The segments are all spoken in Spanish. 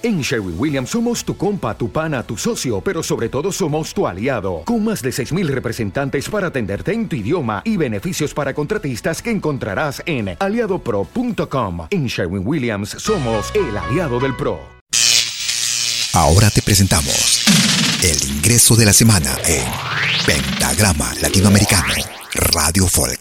En Sherwin Williams somos tu compa, tu pana, tu socio, pero sobre todo somos tu aliado, con más de 6.000 representantes para atenderte en tu idioma y beneficios para contratistas que encontrarás en aliadopro.com. En Sherwin Williams somos el aliado del PRO. Ahora te presentamos el ingreso de la semana en Pentagrama Latinoamericano, Radio Folk.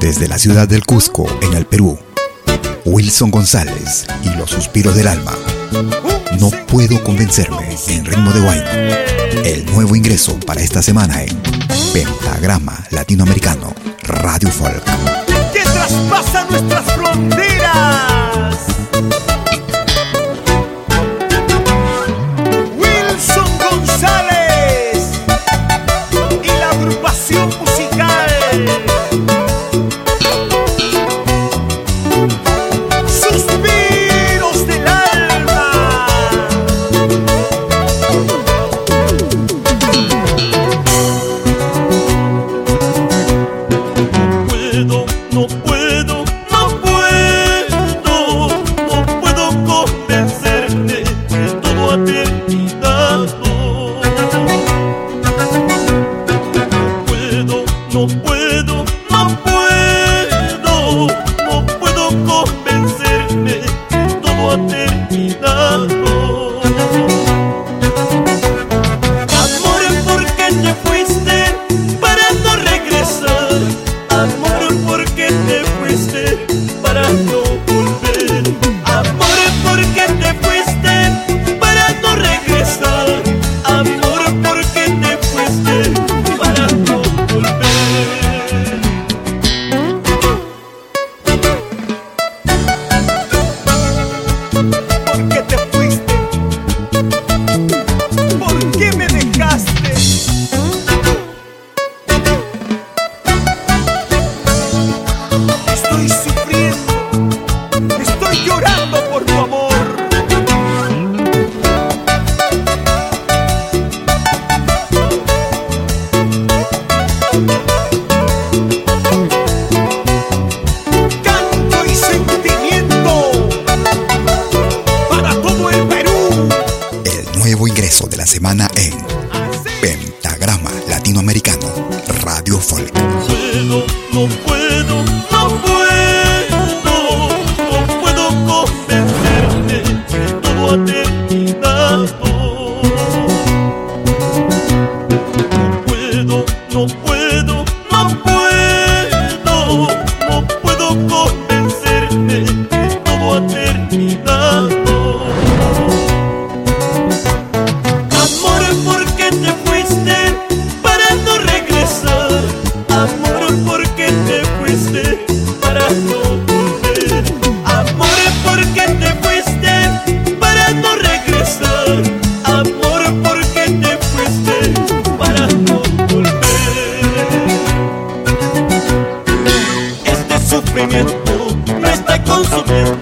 Desde la ciudad del Cusco, en el Perú, Wilson González y los suspiros del alma. No puedo convencerme en ritmo de wine. El nuevo ingreso para esta semana en Pentagrama Latinoamericano, Radio Folk. Suspiros terminado. subindo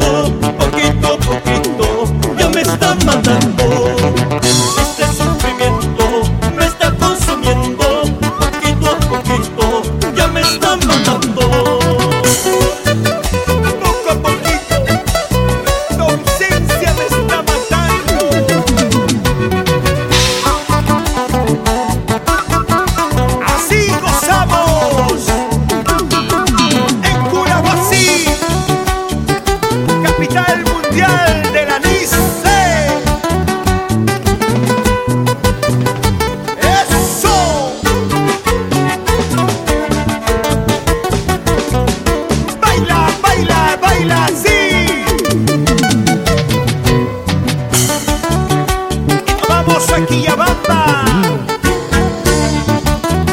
Quillabamba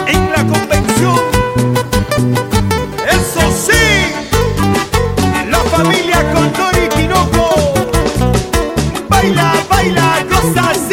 en la convención. Eso sí, la familia Condor y Tinoco baila, baila, cosas.